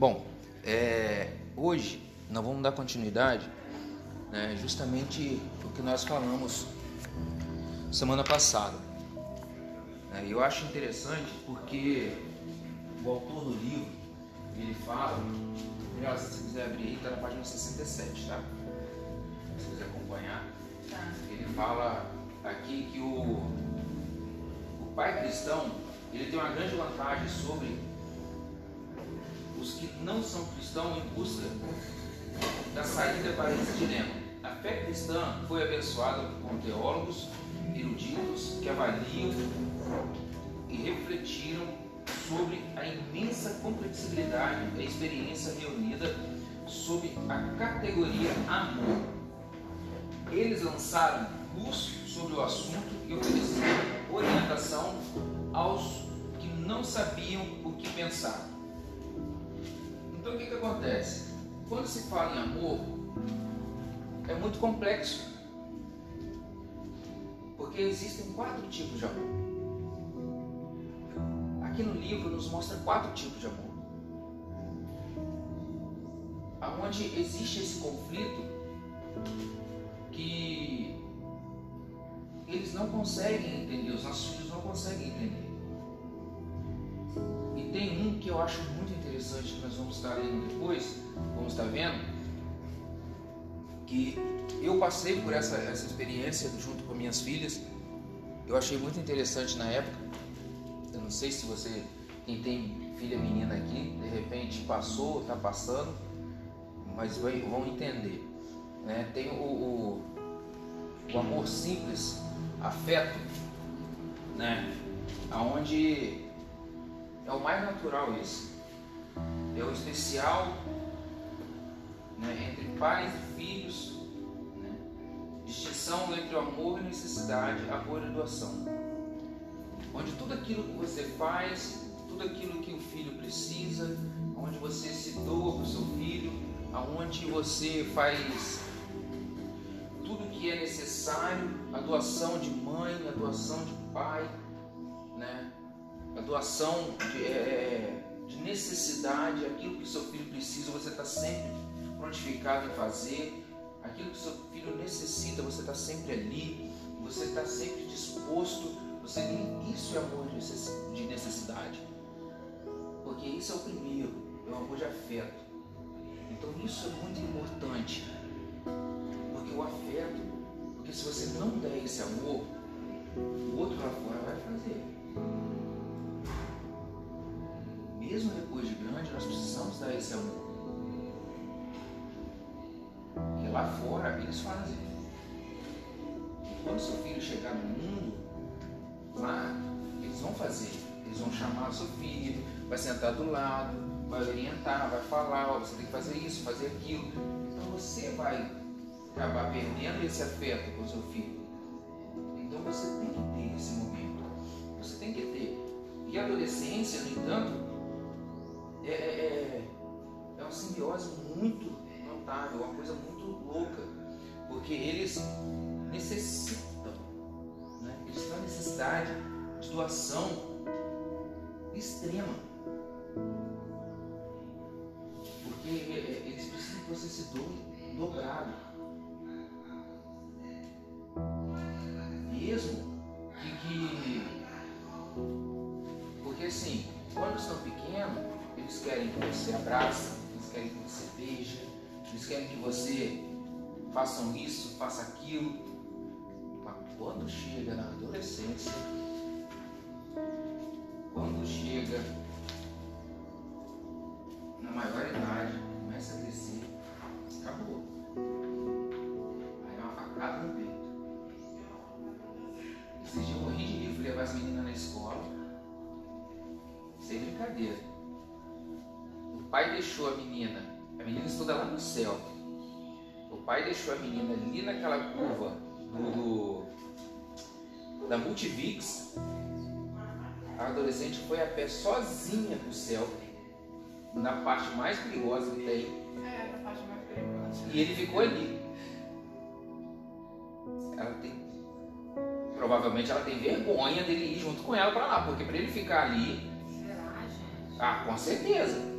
Bom, é, hoje nós vamos dar continuidade né, justamente o que nós falamos semana passada. É, eu acho interessante porque o autor do livro ele fala, se você quiser abrir aí, está na página 67, tá? Se você quiser acompanhar. Tá. Ele fala aqui que o, o pai cristão ele tem uma grande vantagem sobre os que não são cristãos em busca da saída para esse dilema. A fé cristã foi abençoada com teólogos eruditos que avaliam e refletiram sobre a imensa complexibilidade da experiência reunida sob a categoria amor. Eles lançaram luz sobre o assunto e ofereceram orientação aos que não sabiam o que pensar. Então o que, que acontece? Quando se fala em amor, é muito complexo. Porque existem quatro tipos de amor. Aqui no livro nos mostra quatro tipos de amor. Onde existe esse conflito que eles não conseguem entender, os nossos filhos não conseguem entender. E tem um que eu acho muito interessante que nós vamos estar lendo depois, vamos estar vendo, que eu passei por essa, essa experiência junto com minhas filhas. Eu achei muito interessante na época. Eu não sei se você, quem tem filha menina aqui, de repente passou, está passando, mas vão entender. Né? Tem o, o, o amor simples, afeto, né? Aonde é o mais natural isso é o especial né, entre pais e filhos, né, distinção entre o amor e necessidade, amor e doação. Onde tudo aquilo que você faz, tudo aquilo que o filho precisa, onde você se doa para o seu filho, aonde você faz tudo que é necessário, a doação de mãe, a doação de pai, né? a doação de, é, é de necessidade, aquilo que seu filho precisa, você está sempre prontificado em fazer, aquilo que seu filho necessita, você está sempre ali, você está sempre disposto, você isso é amor de necessidade, porque isso é o primeiro, é o amor de afeto. Então isso é muito importante, porque o afeto, porque se você não der esse amor, o outro lá fora vai fazer mesmo depois de grande, nós precisamos dar esse amor. Porque lá fora eles fazem. E quando seu filho chegar no mundo, lá eles vão fazer. Eles vão chamar seu filho, vai sentar do lado, vai orientar, vai falar, ó, você tem que fazer isso, fazer aquilo. Então você vai acabar perdendo esse afeto com seu filho. Então você tem que ter esse momento. Você tem que ter. E a adolescência, no entanto, é, é, é, é uma simbiose muito notável, uma coisa muito louca, porque eles necessitam, né? eles têm uma necessidade de doação extrema. Porque é, é, eles precisam que você se doe dobrado. Mesmo querem que você faça isso, faça aquilo. Mas quando chega na adolescência, quando chega na maior idade, começa a crescer, acabou. Aí é uma facada no peito. Esses dias eu morri de rir, fui levar as meninas na escola. Sem brincadeira pai deixou a menina, a menina estuda lá no céu. O pai deixou a menina ali naquela curva do, do da Multivix. A adolescente foi a pé sozinha pro céu, na parte mais perigosa que tem. É, na parte mais perigosa. E ele ficou ali. Ela tem. Provavelmente ela tem vergonha dele ir junto com ela para lá, porque para ele ficar ali. Será, gente? Ah, com certeza.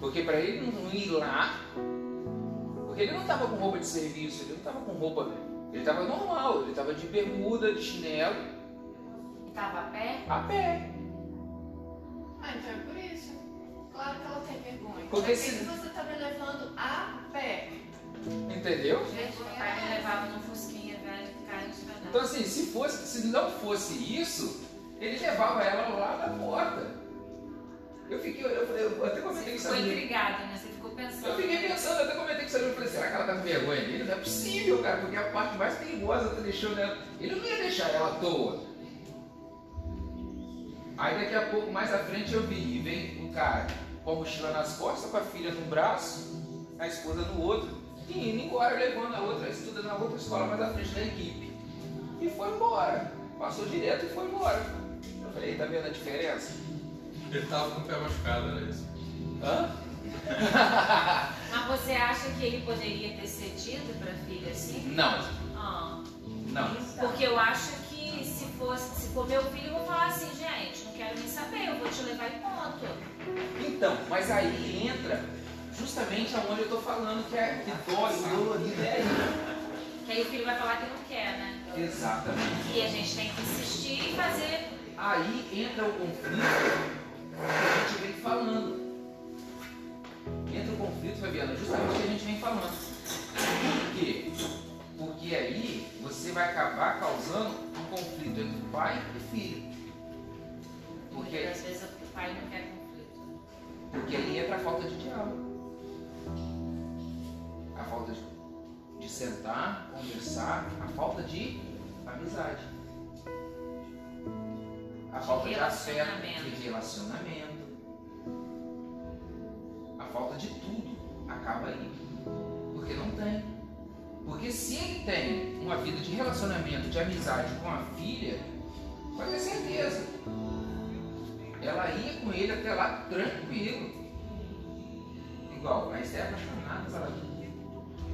Porque para ele não ir lá, porque ele não estava com roupa de serviço, ele não estava com roupa, ele estava normal, ele estava de bermuda, de chinelo. Estava a pé? A pé. Ah, então é por isso. Claro que ela tem vergonha. Porque Porque se- você tá me levando a pé. Entendeu? Gente, meu pai me levava num fusquinha velho carne de Então assim, se fosse, se não fosse isso, ele levava ela lá da porta. Eu fiquei, eu, falei, eu até Você comentei com ficou intrigado, né? Você ficou pensando. Eu fiquei pensando, eu até comentei com essa menina, eu falei, será que ela tá com vergonha dele? Não é possível, cara, porque a parte mais perigosa tá deixando ela. Ele não ia deixar ela à toa. Aí daqui a pouco, mais à frente, eu vi, e vem o cara com a mochila nas costas, com a filha no braço, a esposa no outro, e indo embora, levando a outra, estuda na outra escola mais à frente da equipe. E foi embora. Passou direto e foi embora. Eu falei, tá vendo a diferença? Ele tava com o pé machucado, era isso. Hã? Mas você acha que ele poderia ter cedido pra filha assim? Não, Ah. não. Porque eu acho que se fosse, se for meu filho, eu vou falar assim, gente, não quero nem saber, eu vou te levar e ponto. Então, mas aí entra justamente aonde eu tô falando que é que dói, o dolorido é aí. Que aí o filho vai falar que não quer, né? Exatamente. E a gente tem que insistir e fazer. Aí entra o conflito a gente vem falando. Entra o conflito, Fabiana, justamente o que a gente vem falando. Por quê? Porque aí você vai acabar causando um conflito entre pai e filho. Porque Porque, às vezes o pai não quer conflito. porque aí entra a falta de diálogo. A falta de, de sentar, conversar, a falta de amizade. A falta de afeto, Relacionamento. de relacionamento. A falta de tudo acaba aí. Porque não tem. Porque se ele tem uma vida de relacionamento, de amizade com a filha, pode ter certeza. Ela ia com ele até lá tranquilo. Igual, Esther é apaixonada pela.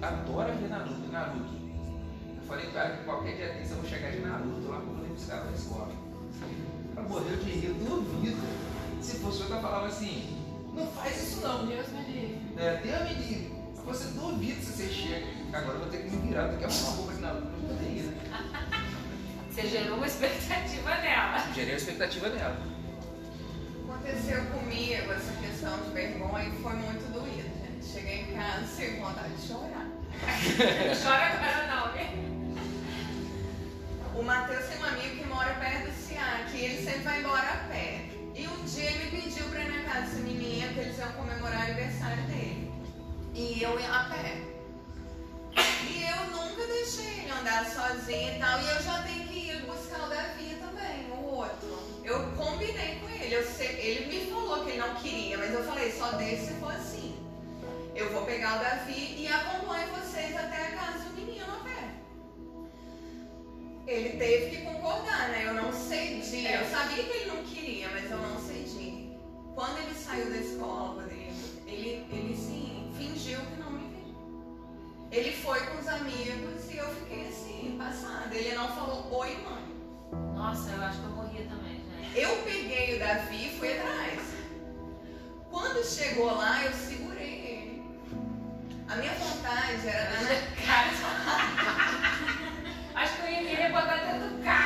Adora ver Naruto, Naruto. Eu falei para ela que qualquer dia desse eu vou chegar de Naruto lá quando eu buscar ela na escola. Ela morreu de rir, duvido. Se fosse eu, eu falava assim, não faz isso não. Deus me livre. É, Deus me livre. Você duvida se você chega. Agora eu vou ter que me virar, porque é uma roupa de Naruto, não poder ir, né? Você gerou uma expectativa nela. Gerei a expectativa dela. Aconteceu comigo essa questão de vergonha e foi muito doído, gente. Cheguei em casa sem vontade de chorar. Chora agora não, viu? O Matheus comemorar o aniversário dele. E eu ia a pé. E eu nunca deixei ele andar sozinho e tal. E eu já tenho que ir buscar o Davi também, o outro. Eu combinei com ele. Sei, ele me falou que ele não queria, mas eu falei, só deixe se for assim. Eu vou pegar o Davi e acompanho vocês até a casa do menino a pé. Ele teve que concordar, né? Eu não cedi. Eu sabia que ele não queria, mas eu não cedi. Quando ele saiu da escola, ele, ele sim, fingiu que não me viu. Ele foi com os amigos e eu fiquei assim, passada. Ele não falou oi, mãe. Nossa, eu acho que eu morria também, gente. Eu peguei o Davi e fui atrás. Quando chegou lá, eu segurei ele. A minha vontade era dar na Cara, acho que eu ia querer botar dentro do carro.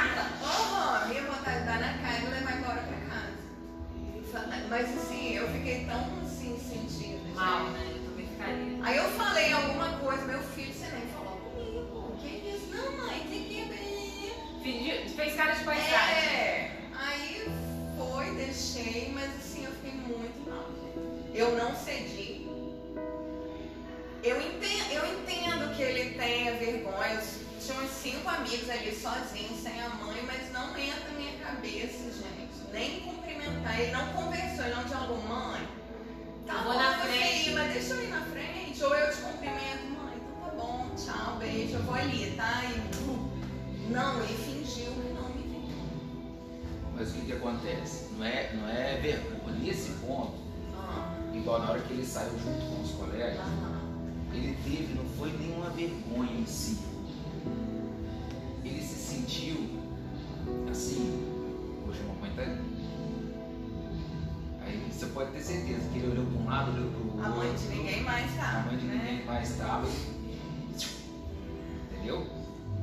De paisagem. É. Aí foi, deixei, mas assim, eu fiquei muito mal, gente. Eu não cedi. Eu entendo, eu entendo que ele tenha vergonha. Eu tinha uns cinco amigos ali sozinhos, sem a mãe, mas não entra na minha cabeça, gente. Nem cumprimentar. Ele não ele olhou para um lado, olhou para o outro. A mãe de ninguém mais tá. A mãe de né? ninguém mais estava. Entendeu?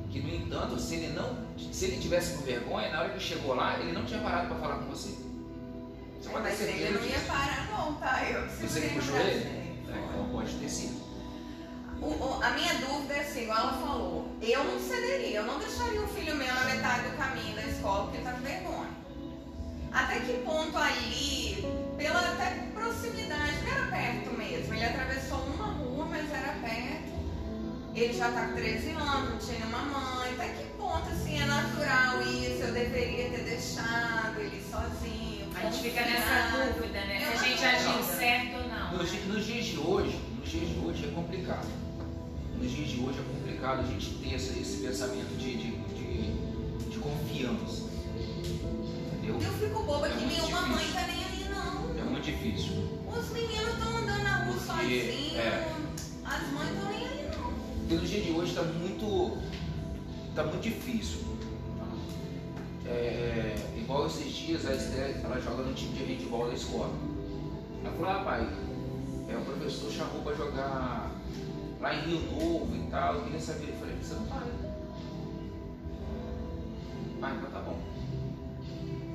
Que no entanto, se ele não. Se ele tivesse com vergonha, na hora que chegou lá, ele não tinha parado para falar com você. Você pode ter Mas ele certeza não ia parar não, tá? Eu Você que puxou ele? É, então pode ter sido. O- o- a minha dúvida é assim, igual ela falou, eu não cederia, eu não deixaria o filho meu na metade do caminho da escola porque ele tá com vergonha. Até que ponto ali, pela até proximidade, porque era perto mesmo, ele atravessou uma rua, mas era perto, ele já tá com 13 anos, não tinha nenhuma mãe, até que ponto assim é natural isso, eu deveria ter deixado ele sozinho. A gente fica nessa dúvida, né? Se a uma gente agiu certo ou não. Nos, di- nos dias de hoje, nos dias de hoje é complicado. Nos dias de hoje é complicado a gente ter esse, esse pensamento de, de, de, de confiança. Entendeu? Eu fico boba É que nenhuma mãe difícil. tá nem difícil. Os meninos estão andando na rua sozinhos. é. As mães estão nem aí, não. No dia de hoje está muito. tá muito difícil. É, igual esses dias a Esther, ela joga no time de handball da escola. Ela falou, ah pai, é, o professor chamou para jogar lá em Rio Novo e tal, eu queria saber. Eu falei, você não vai. Ah, então tá bom.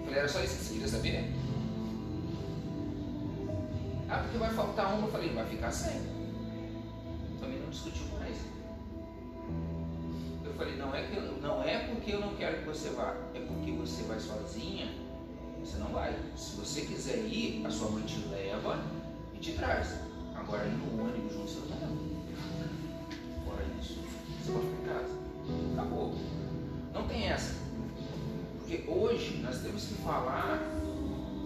Eu falei, era só isso que você queria saber? Vai faltar uma. Eu falei, vai ficar sem. Também não discutiu mais. Eu falei, não é, que eu- não é porque eu não quero que você vá, é porque você vai sozinha, você não vai. Se você quiser ir, a sua mãe te leva e te traz. Agora no ônibus junto, você não leva. Fora isso, você pode ficar em casa. Acabou. Não tem essa. Porque hoje nós temos que falar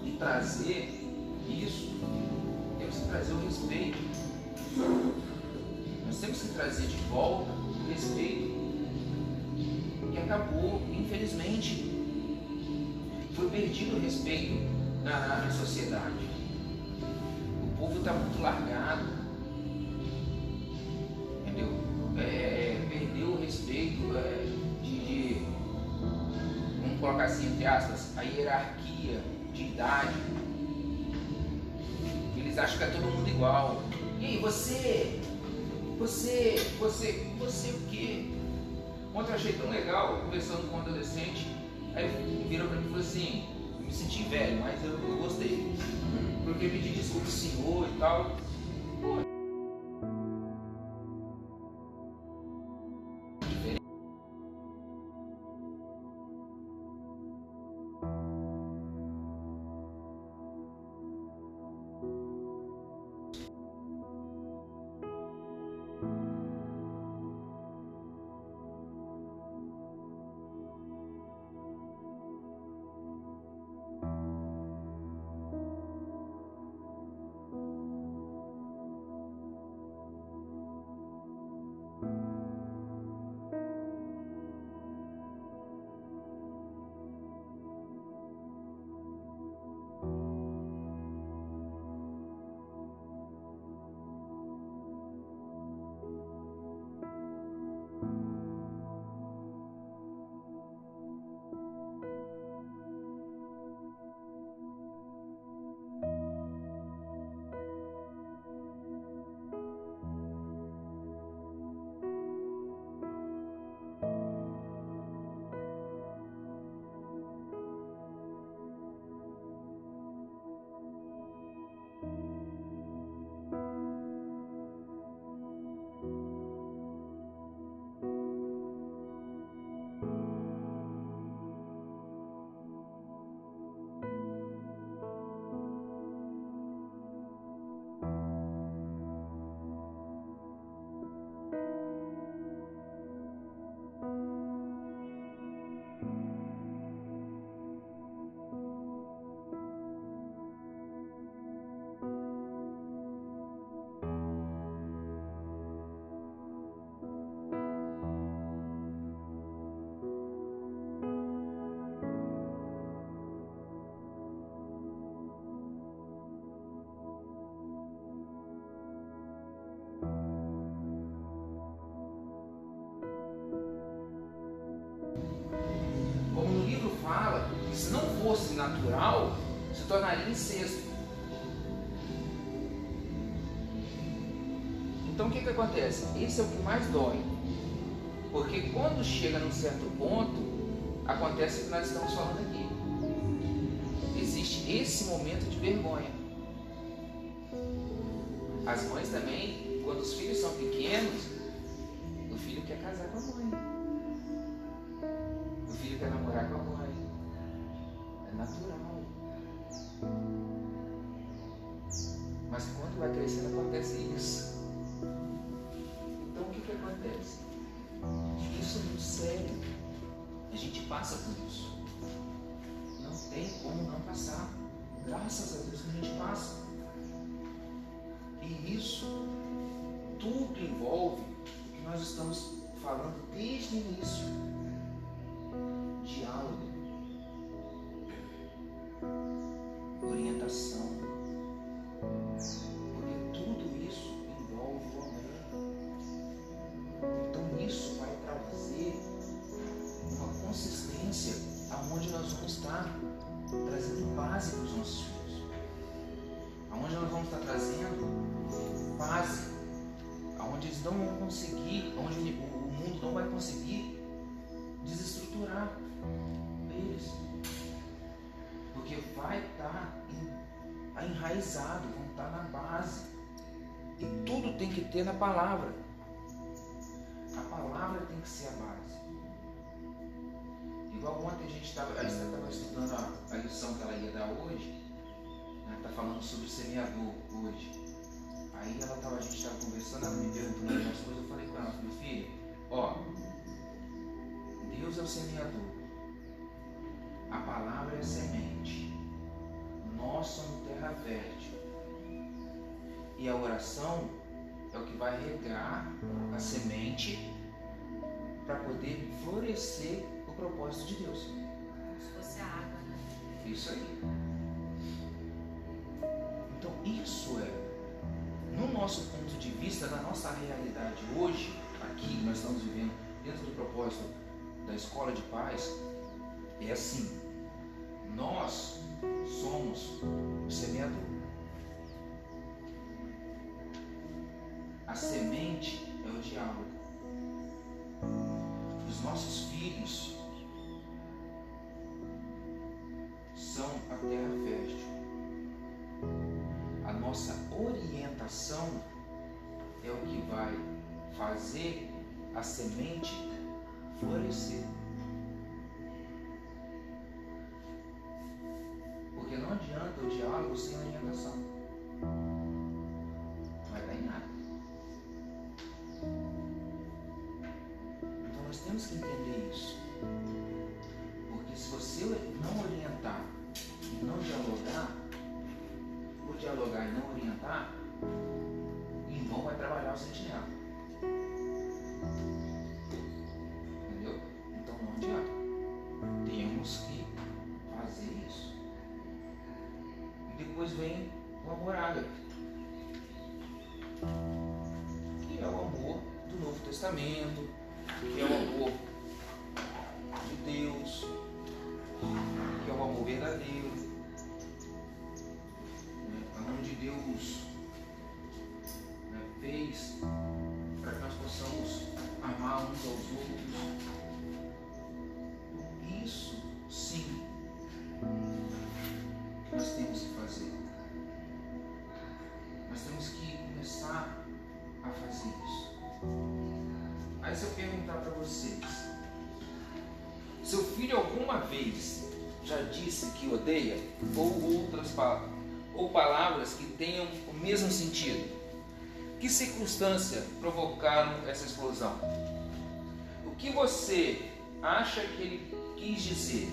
e trazer isso, trazer o respeito. Nós temos que trazer de volta o respeito que acabou, infelizmente. Foi perdido o respeito na, na- na sociedade. O povo está muito largado. Entendeu? É, é, perdeu o respeito é, de, de, vamos colocar assim, entre aspas, a hierarquia de idade. Que é todo mundo igual. E aí, você? Você, você, você o quê? Ontem eu achei tão legal, conversando com um adolescente, aí virou pra mim e falou assim, eu me senti velho, mas eu, eu gostei. Porque pedi desculpa ao senhor e tal. Pô, natural se tornaria incesto. Então o que, que acontece? Esse é o que mais dói. Porque quando chega num certo ponto, acontece o que nós estamos falando aqui. Existe esse momento de vergonha. As mães também, quando os filhos são pequenos, o filho quer casar com a mãe. Natural. Mas quando vai crescendo acontece isso. Então o que, que acontece? Isso é muito sério. A gente passa por isso. Não tem como não passar. Graças a Deus que a gente passa. E isso tudo envolve o que nós estamos falando desde o início. Na palavra. A palavra tem que ser a base. Igual ontem a gente estava estudando a, a, lição que ela ia dar hoje. Está né, falando sobre o semeador hoje. Aí ela tava, a gente estava conversando, ela me perguntando algumas coisas, eu falei com ela, meu filho, ó, Deus é o semeador. A palavra é a semente. Nós somos terra fértil. E a oração é o que vai regar a semente para poder florescer o propósito de Deus. Como se fosse a água, né? Isso aí. Então, isso é, no nosso ponto de vista, na nossa realidade hoje, aqui nós estamos vivendo dentro do propósito da escola de paz, é assim. Nós somos o semeador. Semente é o diálogo. Os nossos filhos são a terra fértil. A nossa orientação é o que vai fazer a semente florescer. Porque não adianta o diálogo sem orientação. Testamento, filho alguma vez já disse que odeia? Ou outras palavras, ou palavras que tenham o mesmo sentido? Que circunstância provocaram essa explosão? O que você acha que ele quis dizer?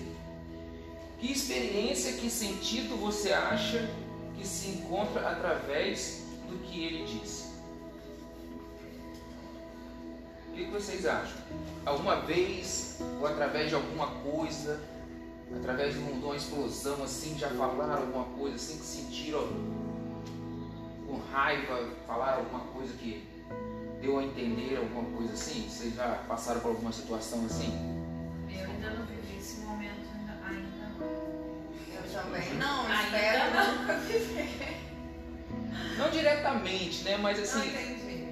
Que experiência, que sentido você acha que se encontra através do que ele disse? O que vocês acham? Alguma vez, ou através de alguma coisa, através de uma explosão assim, já falaram alguma coisa assim, que sentiram com raiva, falaram alguma coisa que deu a entender alguma coisa assim? Vocês já passaram por alguma situação assim? Eu ainda não vivi esse momento, ainda, não. Eu também não, Ainda espero não. nunca viver. Não diretamente, né? Mas Não assim, entendi.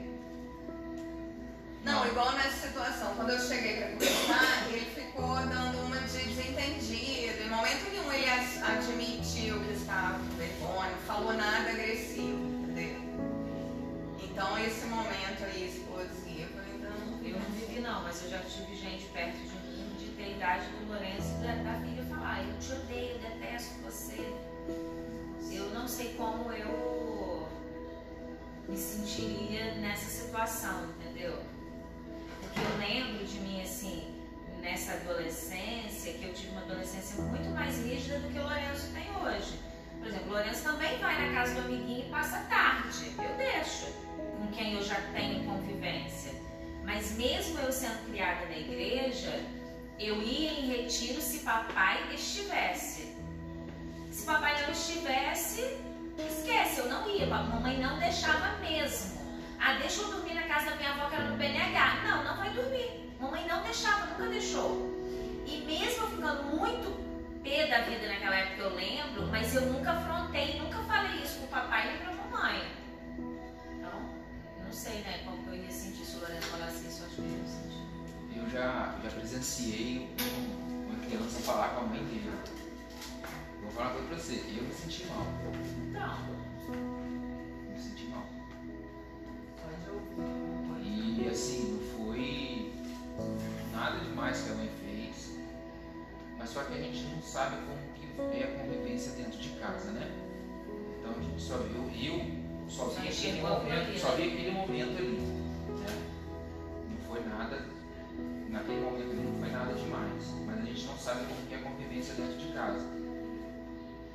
Não, igual nessa situação. Quando eu cheguei pra conversar, ele ficou dando uma de desentendido. Em momento nenhum ele admitiu que estava com vergonha, não falou nada agressivo, entendeu? Então esse momento aí explosivo eu ainda não Eu não vivi não, mas eu já tive gente perto de mim de ter idade do Lourenço da, da filha falar, eu te odeio, detesto você. Eu não sei como eu me sentiria nessa situação, entendeu? Porque eu lembro de mim assim, nessa adolescência, que eu tive uma adolescência muito mais rígida do que o Lourenço tem hoje. Por exemplo, o Lourenço também vai na casa do amiguinho e passa tarde. Eu deixo com quem eu já tenho convivência. Mas mesmo eu sendo criada na igreja, eu ia em retiro se papai estivesse. Se papai não estivesse, esquece, eu não ia. Mamãe não deixava mesmo. Ah, deixa eu dormir na casa da minha avó que era no BNH. Não, não vai dormir. Mamãe não deixava, nunca deixou. E mesmo ficando muito pé da vida naquela época, eu lembro, mas eu nunca afrontei, nunca falei isso pro papai nem pra mamãe. Então, eu não sei, né, como eu ia sentir se o Lourenço falasse isso, acho que eu ia sentir. Eu já, já presenciei um- uma criança falar com a mãe dele. Vou falar uma coisa pra você, eu me senti mal. Então, E assim, não foi nada demais que a mãe fez. Mas só que a gente não sabe como que é a convivência dentro de casa, né? Então a gente só viu, eu só vi aquele momento, ali, só vi aquele momento ali. Né? Não foi nada, naquele momento não foi nada demais. Mas a gente não sabe como que é a convivência dentro de casa.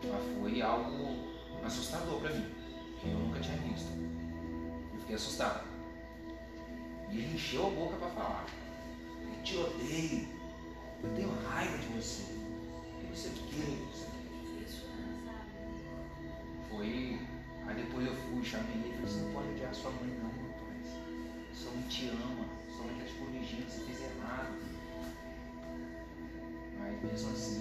Mas foi algo assustador pra mim, que eu nunca tinha visto. Eu fiquei assustado. E ele encheu a boca pra falar. Eu te odeio. Eu tenho raiva de você. E você o quê? Não sei o quê. isso, né, sabe? Foi. Aí depois eu fui, chamei ele e falei, você não pode odiar sua mãe não, rapaz. Sua mãe te ama, sua mãe tá te corrigindo, você fez errado. Mas mesmo assim,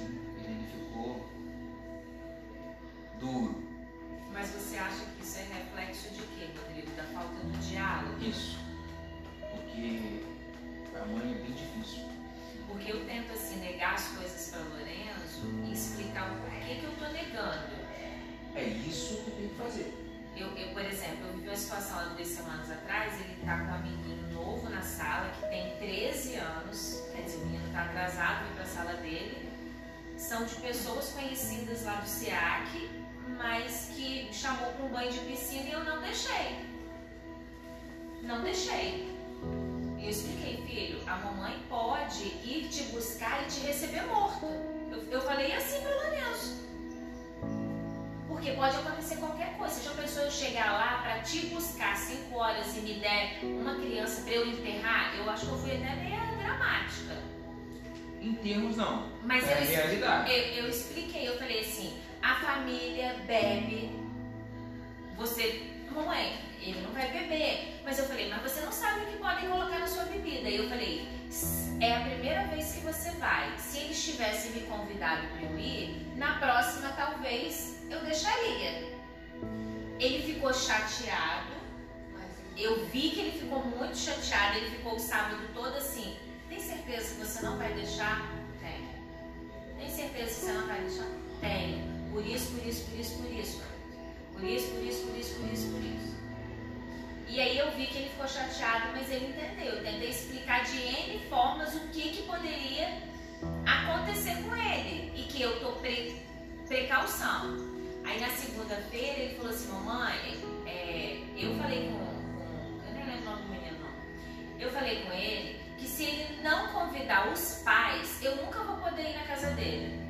termos não. Mas é eu, realidade. eu, eu expliquei, eu falei assim, a família bebe, você, mamãe, ele não vai beber. Mas eu falei, mas você não sabe o que podem colocar na sua bebida. E eu falei, é a primeira vez que você vai. Se eles tivessem me convidado para eu ir, na próxima talvez eu deixaria. Ele ficou chateado. Eu vi que ele ficou muito chateado. Ele ficou o sábado todo assim. Tem certeza que você não vai deixar? Tem. Tem certeza que você não vai deixar? Tenho. Por isso, por isso, por isso, por isso. Por isso, por isso, por isso, por isso, por isso. E aí eu vi que ele ficou chateado, mas ele entendeu. Eu tentei explicar de N formas o que, que poderia acontecer com ele. E que eu tô pre precaução. Aí na segunda-feira ele falou assim, mamãe, é, eu falei com, com. Eu nem lembro o nome do menino não. Eu falei com ele que se ele não convidar os pais, eu nunca vou poder ir na casa dele.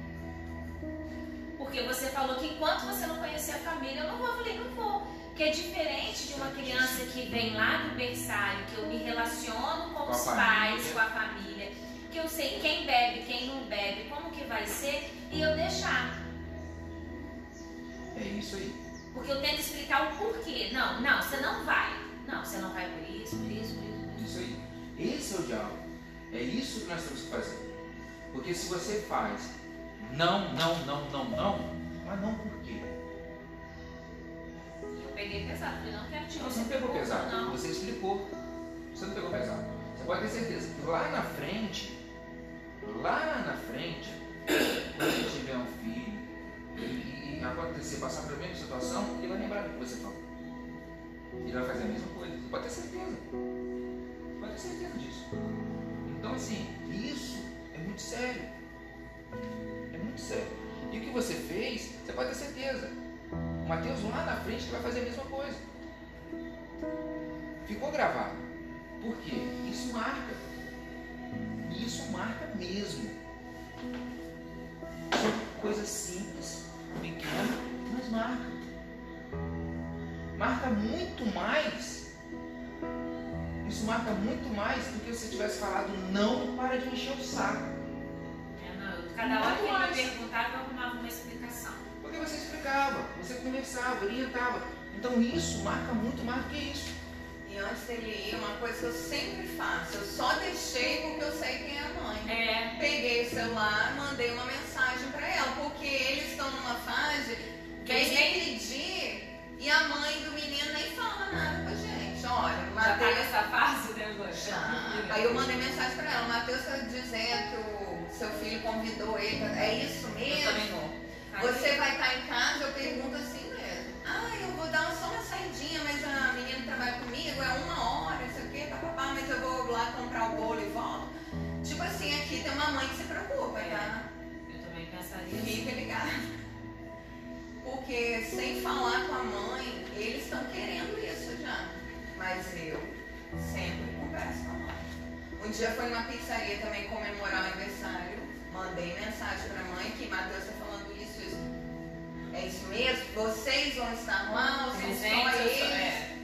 Porque você falou que enquanto você não conhecer a família, eu não vou. Eu falei, não vou. Que é diferente de uma criança que vem lá do berçário, que eu me relaciono com, Com os família. pais, com a família, que eu sei quem bebe, quem não bebe, como que vai ser, e eu deixar. É isso aí. Porque eu tento explicar o porquê. Não, não, você não vai. Não, você não vai por isso, por isso, por isso. por isso. Isso aí. Esse é o diálogo. É isso que nós temos que fazer. Porque se você faz não, não, não, não, não, mas não por quê? Eu peguei pesado, falei, não quero te Você não pegou pesado. Não. Você explicou. Você não pegou pesado. Você pode ter certeza que lá na frente, lá na frente, quando ele tiver um filho e, e acontecer, passar pela mesma situação, ele vai lembrar do que você falou. Ele vai fazer a mesma coisa. Você pode ter certeza. Ter certeza disso. Então, assim, isso é muito sério. É muito sério. E o que você fez, você pode ter certeza. O Mateus lá na frente vai fazer a mesma coisa. Ficou gravado. Por quê? Isso marca. Isso marca mesmo. São coisas simples, pequenas, mas marca. Marca muito mais. Marca muito mais do que se tivesse falado não para de encher o saco. É, não, cada hora que ele me perguntava, eu arrumava uma explicação. Porque você explicava, você conversava, orientava. Então isso marca muito mais do que isso. E antes dele ir, uma coisa que eu sempre faço, eu só deixei porque eu sei quem é a mãe. É, Peguei o celular, mandei uma mensagem pra ela, porque eles estão numa fase Que vem eles me nem- pedir e a mãe do menino nem fala nada. Olha, o já tá Matheus nessa fase, né, agora? Já. Aí eu mandei mensagem pra ela, o Matheus tá dizendo que o seu filho convidou ele. É isso mesmo? Você vai estar em casa, eu pergunto assim mesmo. Ah, eu vou dar só uma saidinha, mas a menina trabalha comigo, é uma hora, não sei o quê, papapá, mas eu vou lá comprar o bolo e volto. Tipo assim, aqui tem uma mãe que se preocupa, tá? Eu também pensaria Fica assim. ligado. Porque sem falar com a mãe, eles estão querendo isso já. Mas eu sempre converso com a mãe. Um dia foi numa pizzaria também comemorar o aniversário. Mandei mensagem pra mãe que Matheus está falando isso, isso. É isso mesmo? Vocês vão estar lá ou são só eu sou- eles? é.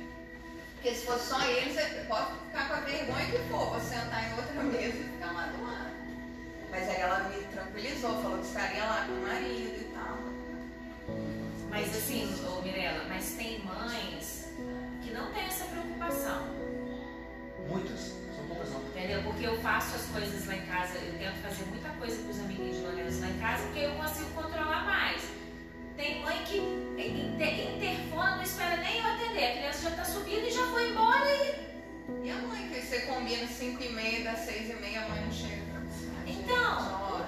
Porque se for só eles, você pode ficar com a vergonha que for, vou sentar em outra mesa e ficar lá do lado. Mas aí ela me tranquilizou, falou que estaria lá com o marido e tal. Mas assim, ô Mirella, mas tem mães que não têm essa preocupação. Muitas, são poucas não. Entendeu? Porque eu faço as coisas lá em casa, eu tento fazer muita coisa com os amiguinhos de Lourenço lá em casa, porque eu consigo controlar mais. Tem mãe que inter- interfona, não espera nem eu atender. A criança já tá subindo e já foi embora e. E a mãe, que você combina 5 e meia, das 6 e meia, a mãe não chega pra você. Então.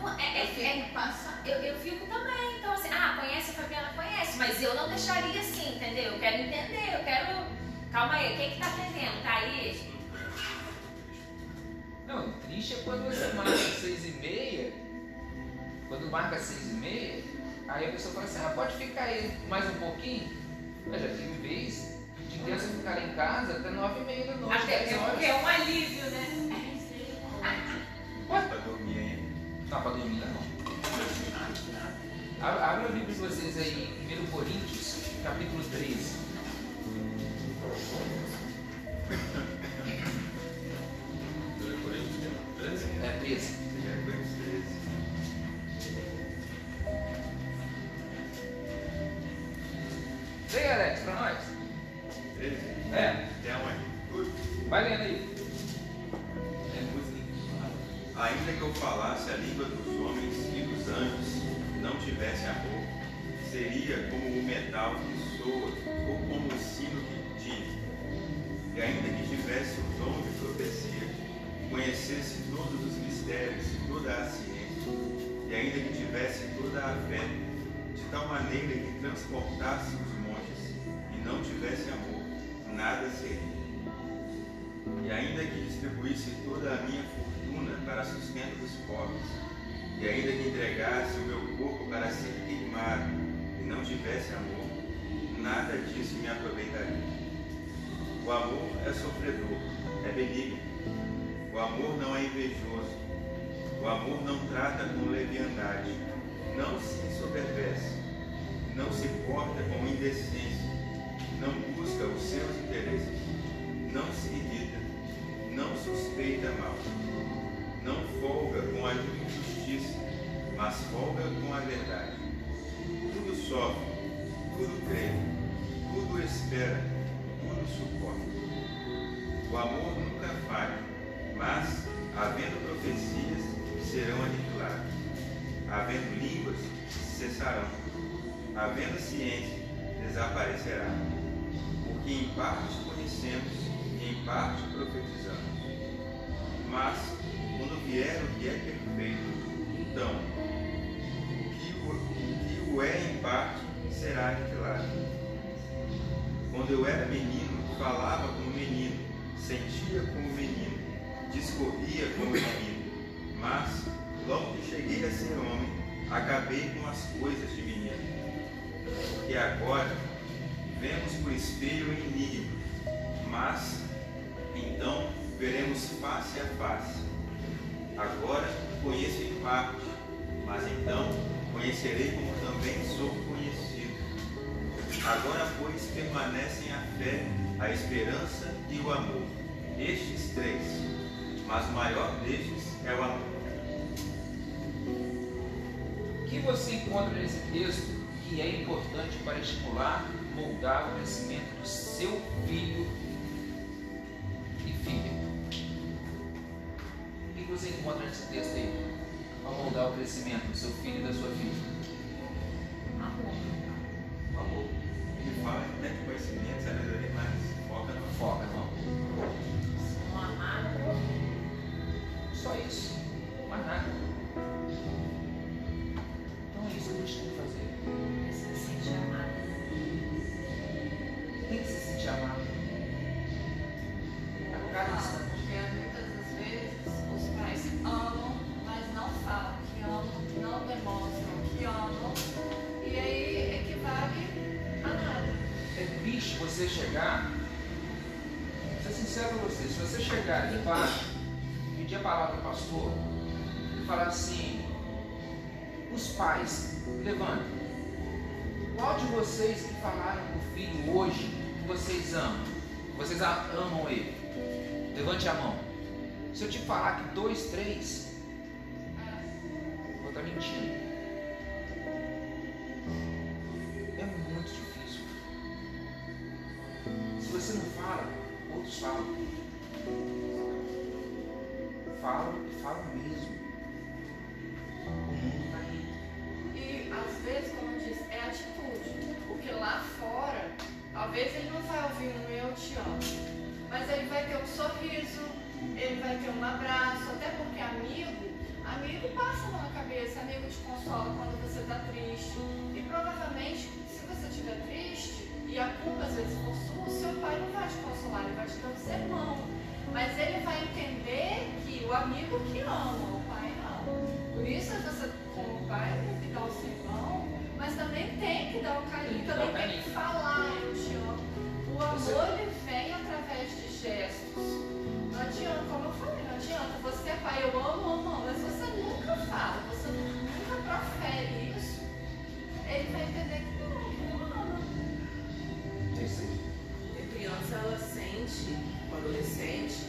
Não, é, Eu é, fico é- passando. eu, eu fico também. Então, assim, ah, conhece a Fabiana? Conhece, mas eu não deixaria assim, entendeu? Eu quero entender, eu quero. Calma aí, quem que tá atendendo? Tá aí? Não, o triste é quando você marca seis e meia, quando marca seis e meia, aí a pessoa fala assim, ah, pode ficar aí mais um pouquinho? Eu já tive vez de criança ficar em casa até nove e meia da noite, Até porque é um alívio, né? Dormir não. Abra a Bíblia de vocês aí em 1 Coríntios, capítulo 13. Maneira que transportasse os montes, e não tivesse amor, nada seria. E ainda que distribuísse toda a minha fortuna para sustento dos pobres, e ainda que entregasse o meu corpo para ser queimado, e não tivesse amor, nada disso me aproveitaria. O amor é sofredor, é benigno. O amor não é invejoso. O amor não trata com leviandade, não se ensoberbece, não se porta com indecência, não busca os seus interesses, não se irrita, não suspeita mal, não folga com a injustiça, mas folga com a verdade. Tudo sofre, tudo crê, tudo espera, tudo suporta. O amor nunca falha, mas, havendo profecias, serão aniquiladas. Havendo línguas, cessarão. Havendo ciência, desaparecerá. Porque em parte conhecemos e em parte profetizamos. Mas, quando vier o que é perfeito, então, o que o, o que o é em parte será aniquilado. Quando eu era menino, falava como menino, sentia como menino, discorria como menino, mas, logo que cheguei a ser homem, acabei com as coisas falam. Falam e falam mesmo. O mundo está aí. E às vezes, como eu disse, é atitude. Porque lá fora, talvez ele não vai ouvir um eu te amo. Mas ele vai ter um sorriso, ele vai ter um abraço, até porque amigo, amigo passa na cabeça, amigo te consola quando você está triste. E provavelmente, se você estiver triste, e a culpa consolar, ele vai te dar um sermão. Mas ele vai entender que o amigo que ama, o pai não. Por isso você, como pai, tem que dar o sermão, mas também tem que dar o carinho, também tem que falar, eu te amo. O amor ele vem através de gestos. Não adianta, como eu falei, não adianta. Você é pai, eu amo, amo, amo, mas você nunca fala, você nunca profere isso. Ele vai entender que não, que não ama. Isso criança, ela sente, o adolescente,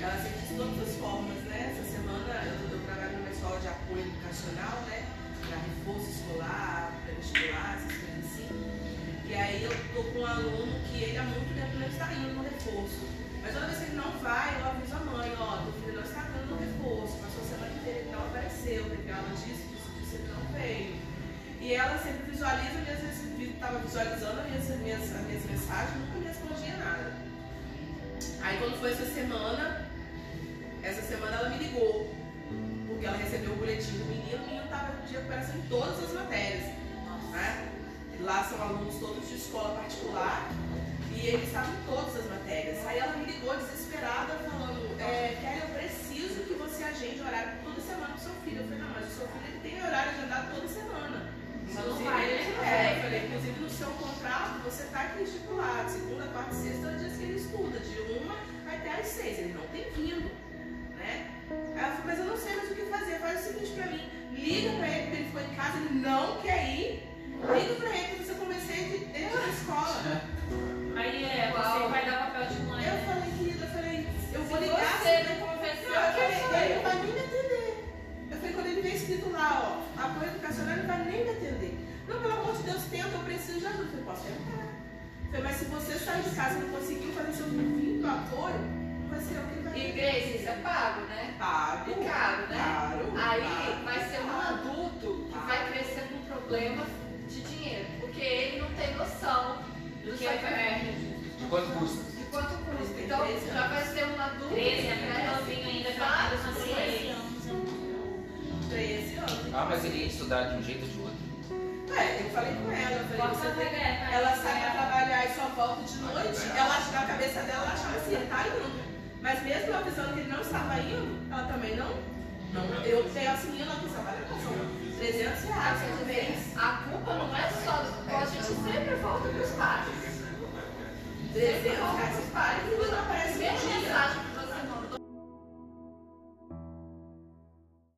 ela sente de todas as formas, né? Essa semana eu, eu trabalho numa escola de apoio educacional, né? Para reforço escolar, pré-vestibular, essas coisas assim. E aí eu tô com um aluno que ele há muito tempo não está indo no reforço. Mas toda vez que ele não vai, eu aviso a mãe, ó, teu filho não está indo no reforço, passou a semana inteira ele não apareceu, aula disso, disso, disso, ele não veio. E ela sempre visualiza, às vezes estava visualizando as minhas, as minhas, as minhas mensagens, nunca me. Aí quando foi essa semana, essa semana ela me ligou, porque ela recebeu o boletim do menino, o menino estava de recuperação em todas as matérias. Né? Lá são alunos todos de escola particular escrito lá, ó, apoio educacional, ele vai nem me atender. Não, pelo amor de Deus, tenta, eu preciso de ajuda. Eu falei, posso tentar. Eu falei, mas se você sair de casa e não conseguiu fazer seu devido apoio, vai ser eu que vai E Grace, isso é pago, né? Pago. E caro, né? Caro, Aí caro, vai ser um adulto que Tá. vai crescer com problemas de dinheiro, porque ele não tem noção do Do que que é é de De quanto custa? de quanto custa. Então já vai ser um adulto. 13 é novinho ainda pra vai, ter consciência. 13 anos. Ah, mas ele ia estudar de um jeito ou de outro. É, eu falei com ela, eu falei, você tem... Ela né? sai pra trabalhar e só volta de noite, ela, na cabeça dela, ela achava assim, ele tá indo. Mas mesmo eu avisando que ele não estava indo, ela também não. não eu tenho assim, ela quis trabalhar com são 300 reais por mês. A culpa não é só. A gente sempre volta pros pais. 300 reais os pais. Cuida